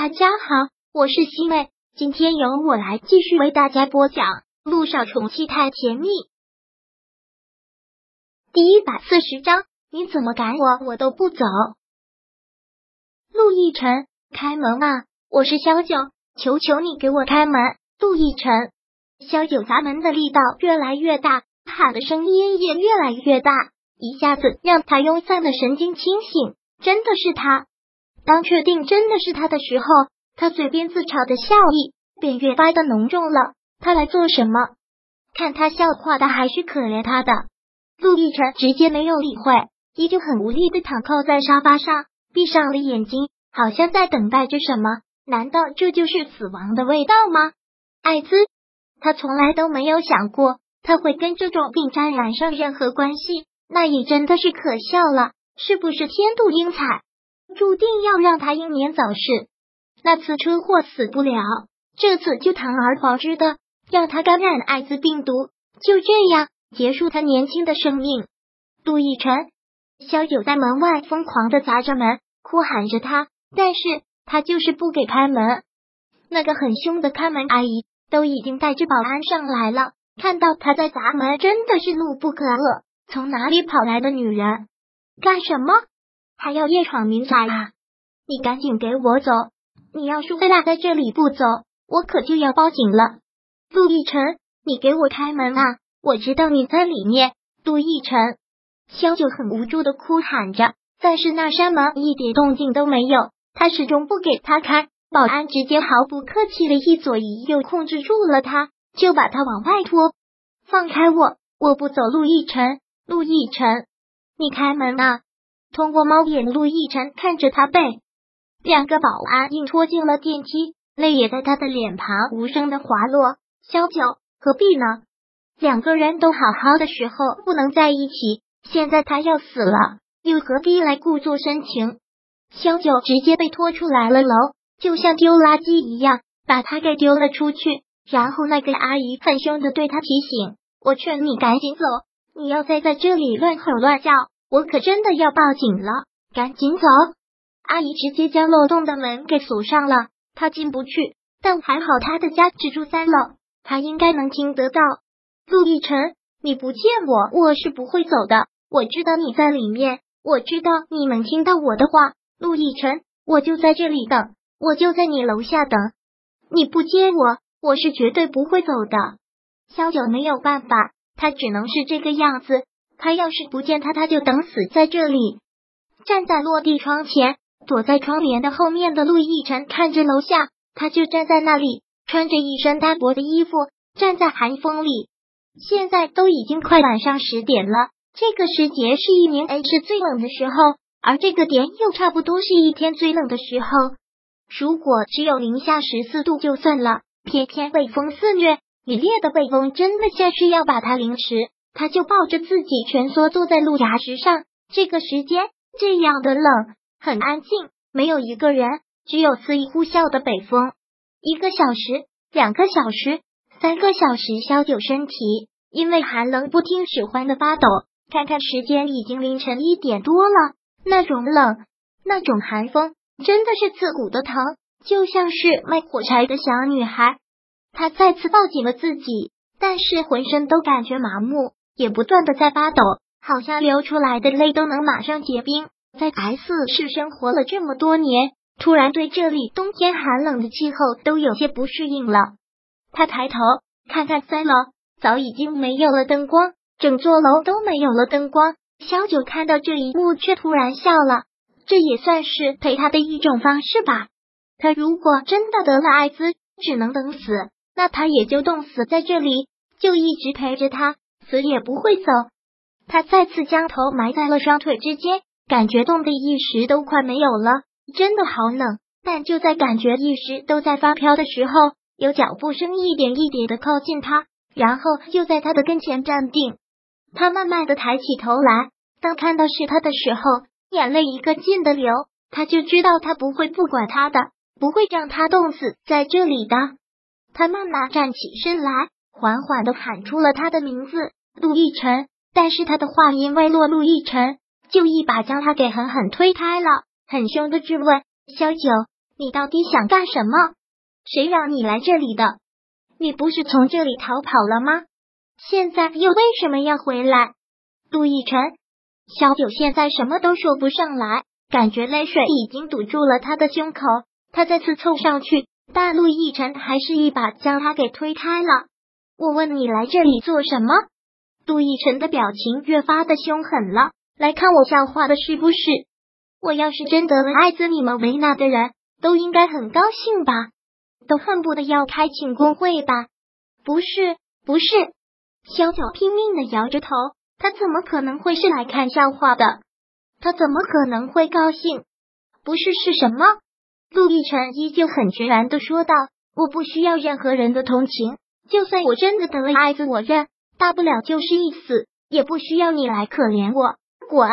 大家好，我是西妹，今天由我来继续为大家播讲《路上宠妻太甜蜜》第一百四十章。你怎么赶我，我都不走。陆亦辰，开门啊！我是萧九，求求你给我开门！陆亦辰，萧九砸门的力道越来越大，喊的声音也越来越大，一下子让他慵散的神经清醒。真的是他。当确定真的是他的时候，他嘴边自嘲的笑意便越发的浓重了。他来做什么？看他笑话的还是可怜他的？陆亦辰直接没有理会，依旧很无力的躺靠在沙发上，闭上了眼睛，好像在等待着什么。难道这就是死亡的味道吗？艾滋，他从来都没有想过他会跟这种病沾染上任何关系，那也真的是可笑了。是不是天妒英才？注定要让他英年早逝。那次车祸死不了，这次就堂而皇之的让他感染艾滋病毒，就这样结束他年轻的生命。杜奕晨、萧九在门外疯狂的砸着门，哭喊着他，但是他就是不给开门。那个很凶的看门阿姨都已经带着保安上来了，看到他在砸门，真的是怒不可遏。从哪里跑来的女人？干什么？还要夜闯民宅啊！你赶紧给我走！你要是非赖在这里不走，我可就要报警了。陆亦辰，你给我开门啊！我知道你在里面。陆亦辰，萧九很无助的哭喊着，但是那扇门一点动静都没有，他始终不给他开。保安直接毫不客气的一左一右控制住了他，就把他往外拖。放开我！我不走！陆亦辰，陆亦辰，你开门啊！通过猫眼，陆亦辰看着他背，两个保安硬拖进了电梯，泪也在他的脸庞无声的滑落。萧九，何必呢？两个人都好好的时候不能在一起，现在他要死了，又何必来故作深情？萧九直接被拖出来了楼，就像丢垃圾一样，把他给丢了出去。然后那个阿姨很凶的对他提醒：“我劝你赶紧走，你要再在这里乱吼乱叫。”我可真的要报警了，赶紧走！阿姨直接将漏洞的门给锁上了，她进不去。但还好她的家只住三楼，她应该能听得到。陆亦辰，你不见我，我是不会走的。我知道你在里面，我知道你能听到我的话。陆亦辰，我就在这里等，我就在你楼下等。你不接我，我是绝对不会走的。萧九没有办法，他只能是这个样子。他要是不见他，他就等死在这里。站在落地窗前，躲在窗帘的后面的陆亦辰看着楼下，他就站在那里，穿着一身单薄的衣服，站在寒风里。现在都已经快晚上十点了，这个时节是一年 H 最冷的时候，而这个点又差不多是一天最冷的时候。如果只有零下十四度就算了，偏偏北风肆虐，凛冽的北风真的像是要把他凌迟。他就抱着自己蜷缩坐在路牙石上，这个时间这样的冷，很安静，没有一个人，只有肆意呼啸的北风。一个小时，两个小时，三个小时，萧九身体因为寒冷不听使唤的发抖。看看时间，已经凌晨一点多了，那种冷，那种寒风，真的是刺骨的疼，就像是卖火柴的小女孩。他再次抱紧了自己，但是浑身都感觉麻木。也不断的在发抖，好像流出来的泪都能马上结冰。在 S 市生活了这么多年，突然对这里冬天寒冷的气候都有些不适应了。他抬头看看三楼，早已经没有了灯光，整座楼都没有了灯光。小九看到这一幕，却突然笑了。这也算是陪他的一种方式吧。他如果真的得了艾滋，只能等死，那他也就冻死在这里，就一直陪着他。死也不会走。他再次将头埋在了双腿之间，感觉冻的一时都快没有了，真的好冷。但就在感觉一时都在发飘的时候，有脚步声一点一点的靠近他，然后就在他的跟前站定。他慢慢的抬起头来，当看到是他的时候，眼泪一个劲的流。他就知道他不会不管他的，不会让他冻死在这里的。他慢慢站起身来，缓缓的喊出了他的名字。陆亦辰，但是他的话音未落，陆亦辰就一把将他给狠狠推开了，很凶的质问：“萧九，你到底想干什么？谁让你来这里的？你不是从这里逃跑了吗？现在又为什么要回来？陆亦辰，小九现在什么都说不上来，感觉泪水已经堵住了他的胸口。他再次凑上去，但陆亦辰还是一把将他给推开了。我问你来这里做什么？陆亦辰的表情越发的凶狠了。来看我笑话的是不是？我要是真得了艾滋，你们维纳的人都应该很高兴吧？都恨不得要开庆功会吧？不是，不是。小九拼命的摇着头，他怎么可能会是来看笑话的？他怎么可能会高兴？不是是什么？陆亦辰依旧很决然的说道：“我不需要任何人的同情，就算我真的得了艾滋，我认，大不了就是一死，也不需要你来可怜我。滚！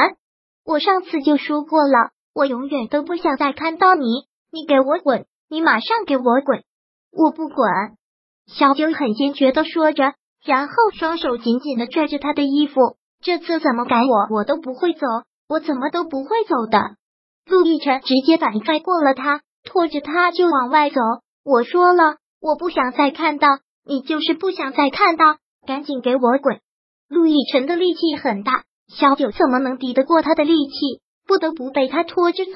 我上次就说过了，我永远都不想再看到你，你给我滚！你马上给我滚！我不滚！”小九很坚决的说着。然后双手紧紧的拽着他的衣服，这次怎么赶我，我都不会走，我怎么都不会走的。陆亦辰直接反拽过了他，拖着他就往外走。我说了，我不想再看到你，就是不想再看到，赶紧给我滚！陆亦辰的力气很大，小九怎么能敌得过他的力气？不得不被他拖着走，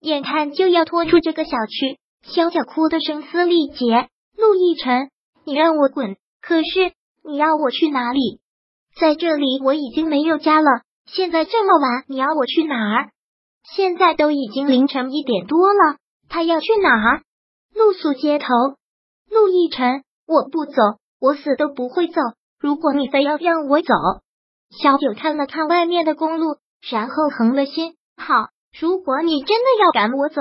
眼看就要拖出这个小区，小九哭得声嘶力竭。陆亦辰，你让我滚，可是。你要我去哪里？在这里我已经没有家了。现在这么晚，你要我去哪儿？现在都已经凌晨一点多了，他要去哪儿？露宿街头。陆亦辰，我不走，我死都不会走。如果你非要让我走，小九看了看外面的公路，然后横了心。好，如果你真的要赶我走，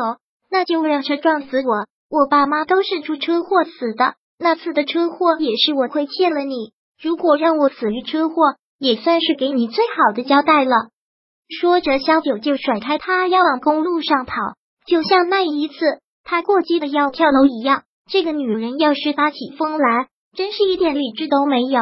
那就让车撞死我。我爸妈都是出车祸死的。那次的车祸也是我亏欠了你，如果让我死于车祸，也算是给你最好的交代了。说着，小九就甩开他，要往公路上跑，就像那一次他过激的要跳楼一样。这个女人要是发起疯来，真是一点理智都没有。